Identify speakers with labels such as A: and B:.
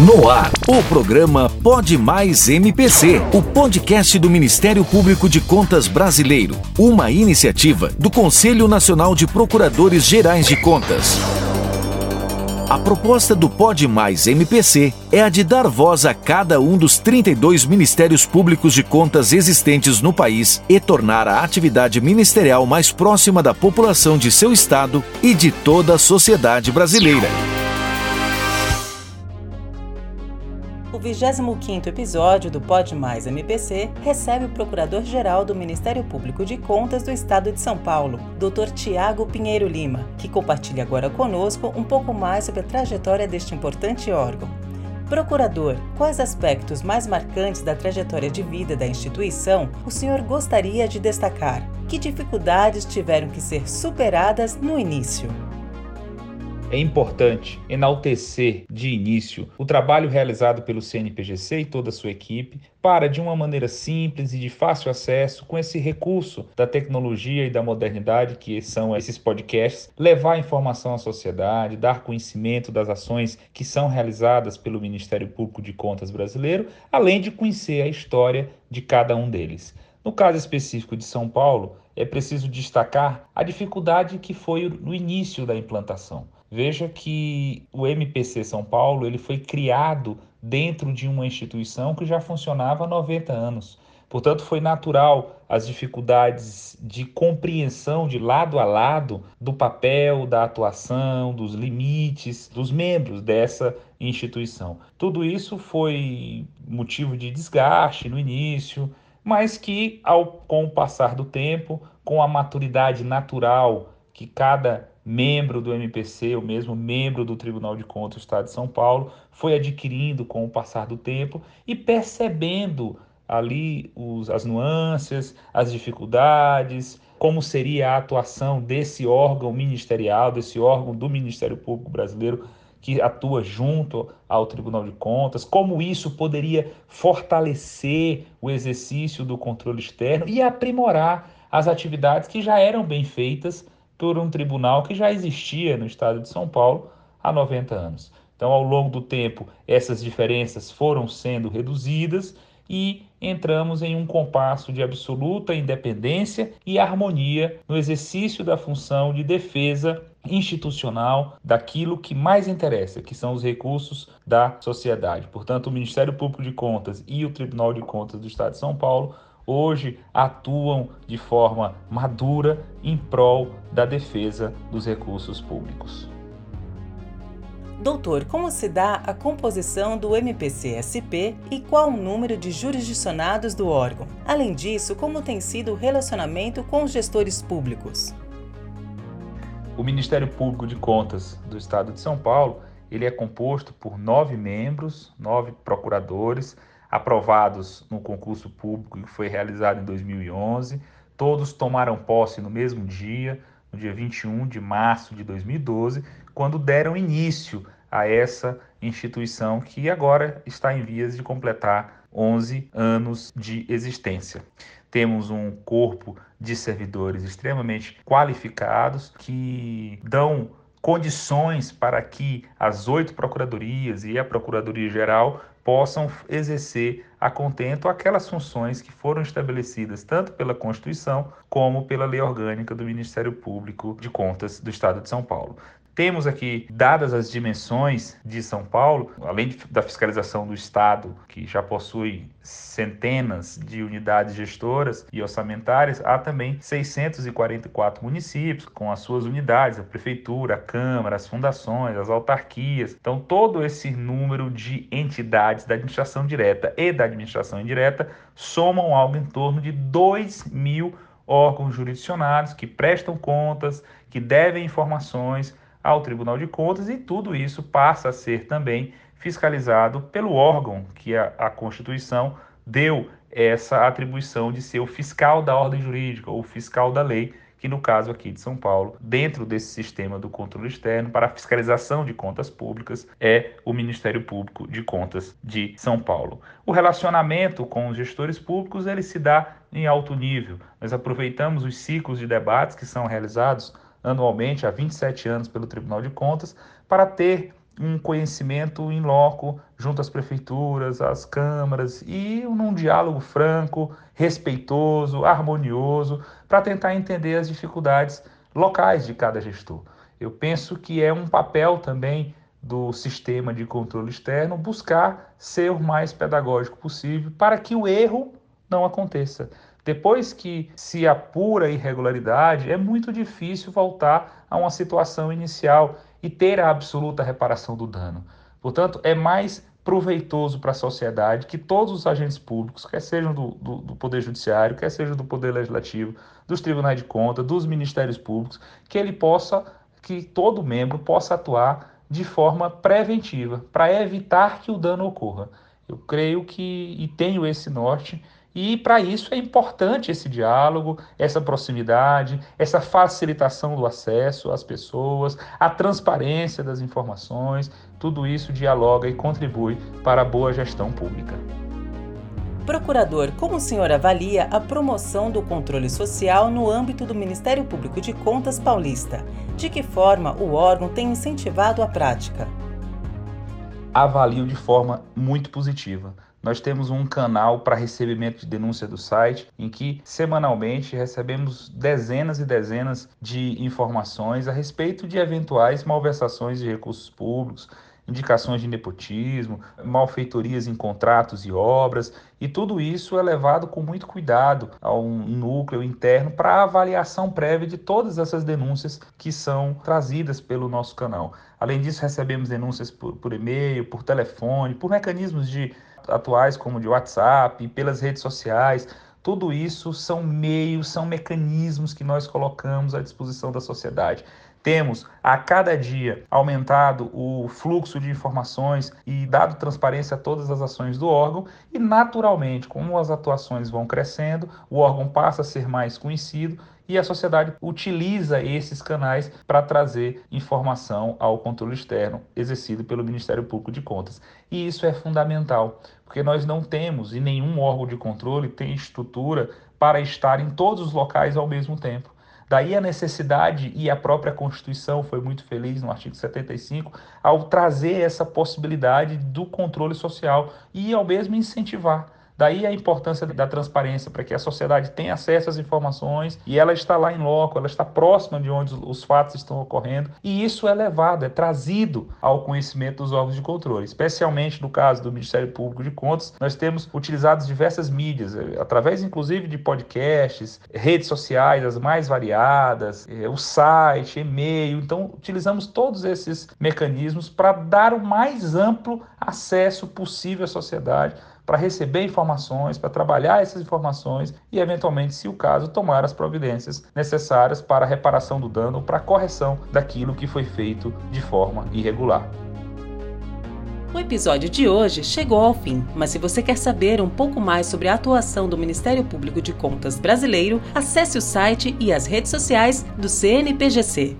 A: No ar, o programa Pode Mais MPC, o podcast do Ministério Público de Contas Brasileiro, uma iniciativa do Conselho Nacional de Procuradores Gerais de Contas. A proposta do Pode Mais MPC é a de dar voz a cada um dos 32 Ministérios Públicos de Contas existentes no país e tornar a atividade ministerial mais próxima da população de seu estado e de toda a sociedade brasileira.
B: O 25º episódio do Pode Mais MPC recebe o Procurador-Geral do Ministério Público de Contas do Estado de São Paulo, Dr. Tiago Pinheiro Lima, que compartilha agora conosco um pouco mais sobre a trajetória deste importante órgão. Procurador, quais aspectos mais marcantes da trajetória de vida da instituição o senhor gostaria de destacar? Que dificuldades tiveram que ser superadas no início?
C: É importante enaltecer de início o trabalho realizado pelo CNPGC e toda a sua equipe para, de uma maneira simples e de fácil acesso, com esse recurso da tecnologia e da modernidade que são esses podcasts, levar informação à sociedade, dar conhecimento das ações que são realizadas pelo Ministério Público de Contas brasileiro, além de conhecer a história de cada um deles. No caso específico de São Paulo, é preciso destacar a dificuldade que foi no início da implantação. Veja que o MPC São Paulo ele foi criado dentro de uma instituição que já funcionava há 90 anos. Portanto, foi natural as dificuldades de compreensão de lado a lado do papel, da atuação, dos limites dos membros dessa instituição. Tudo isso foi motivo de desgaste no início, mas que, ao, com o passar do tempo, com a maturidade natural que cada membro do MPC, o mesmo membro do Tribunal de Contas do Estado de São Paulo, foi adquirindo com o passar do tempo e percebendo ali os, as nuances, as dificuldades, como seria a atuação desse órgão ministerial, desse órgão do Ministério Público Brasileiro que atua junto ao Tribunal de Contas, como isso poderia fortalecer o exercício do controle externo e aprimorar as atividades que já eram bem feitas por um tribunal que já existia no estado de São Paulo há 90 anos. Então, ao longo do tempo, essas diferenças foram sendo reduzidas e entramos em um compasso de absoluta independência e harmonia no exercício da função de defesa institucional daquilo que mais interessa, que são os recursos da sociedade. Portanto, o Ministério Público de Contas e o Tribunal de Contas do Estado de São Paulo hoje atuam de forma madura em prol da defesa dos recursos públicos.
B: Doutor, como se dá a composição do MPC-SP e qual o número de jurisdicionados do órgão? Além disso, como tem sido o relacionamento com os gestores públicos?
C: O Ministério Público de Contas do Estado de São Paulo ele é composto por nove membros, nove procuradores, aprovados no concurso público que foi realizado em 2011. Todos tomaram posse no mesmo dia, no dia 21 de março de 2012, quando deram início a essa instituição que agora está em vias de completar 11 anos de existência. Temos um corpo de servidores extremamente qualificados que dão condições para que as oito procuradorias e a Procuradoria Geral possam exercer a contento aquelas funções que foram estabelecidas tanto pela Constituição como pela Lei Orgânica do Ministério Público de Contas do Estado de São Paulo. Temos aqui, dadas as dimensões de São Paulo, além da fiscalização do Estado, que já possui centenas de unidades gestoras e orçamentárias, há também 644 municípios com as suas unidades, a prefeitura, a câmara, as fundações, as autarquias. Então, todo esse número de entidades da administração direta e da administração indireta somam algo em torno de 2 mil órgãos jurisdicionados que prestam contas, que devem informações ao Tribunal de Contas e tudo isso passa a ser também fiscalizado pelo órgão que a, a Constituição deu essa atribuição de ser o fiscal da ordem jurídica ou fiscal da lei, que no caso aqui de São Paulo, dentro desse sistema do controle externo para fiscalização de contas públicas, é o Ministério Público de Contas de São Paulo. O relacionamento com os gestores públicos ele se dá em alto nível. Nós aproveitamos os ciclos de debates que são realizados anualmente há 27 anos pelo Tribunal de Contas para ter um conhecimento em loco junto às prefeituras, às câmaras e num diálogo franco, respeitoso, harmonioso, para tentar entender as dificuldades locais de cada gestor. Eu penso que é um papel também do sistema de controle externo buscar ser o mais pedagógico possível para que o erro não aconteça. Depois que se apura a irregularidade, é muito difícil voltar a uma situação inicial e ter a absoluta reparação do dano. Portanto, é mais proveitoso para a sociedade que todos os agentes públicos, quer sejam do, do, do, Poder Judiciário, quer sejam do Poder Legislativo, dos tribunais de conta, dos ministérios públicos, que ele possa, que todo membro possa atuar de forma preventiva, para evitar que o dano ocorra. Eu creio que e tenho esse norte e para isso é importante esse diálogo, essa proximidade, essa facilitação do acesso às pessoas, a transparência das informações, tudo isso dialoga e contribui para a boa gestão pública.
B: Procurador, como o senhor avalia a promoção do controle social no âmbito do Ministério Público de Contas paulista? De que forma o órgão tem incentivado a prática?
C: Avalio de forma muito positiva nós temos um canal para recebimento de denúncia do site, em que semanalmente recebemos dezenas e dezenas de informações a respeito de eventuais malversações de recursos públicos, indicações de nepotismo, malfeitorias em contratos e obras, e tudo isso é levado com muito cuidado ao núcleo interno para avaliação prévia de todas essas denúncias que são trazidas pelo nosso canal. Além disso, recebemos denúncias por, por e-mail, por telefone, por mecanismos de atuais como de WhatsApp, pelas redes sociais, tudo isso são meios, são mecanismos que nós colocamos à disposição da sociedade. Temos a cada dia aumentado o fluxo de informações e dado transparência a todas as ações do órgão, e naturalmente, como as atuações vão crescendo, o órgão passa a ser mais conhecido e a sociedade utiliza esses canais para trazer informação ao controle externo exercido pelo Ministério Público de Contas. E isso é fundamental, porque nós não temos e nenhum órgão de controle tem estrutura para estar em todos os locais ao mesmo tempo. Daí a necessidade e a própria Constituição foi muito feliz no artigo 75 ao trazer essa possibilidade do controle social e ao mesmo incentivar Daí a importância da transparência para que a sociedade tenha acesso às informações e ela está lá em loco, ela está próxima de onde os fatos estão ocorrendo e isso é levado, é trazido ao conhecimento dos órgãos de controle. Especialmente no caso do Ministério Público de Contas, nós temos utilizado diversas mídias, eh, através inclusive de podcasts, redes sociais as mais variadas, eh, o site, e-mail. Então, utilizamos todos esses mecanismos para dar o mais amplo acesso possível à sociedade para receber informações, para trabalhar essas informações e, eventualmente, se o caso, tomar as providências necessárias para a reparação do dano para a correção daquilo que foi feito de forma irregular.
B: O episódio de hoje chegou ao fim, mas se você quer saber um pouco mais sobre a atuação do Ministério Público de Contas brasileiro, acesse o site e as redes sociais do CNPGC.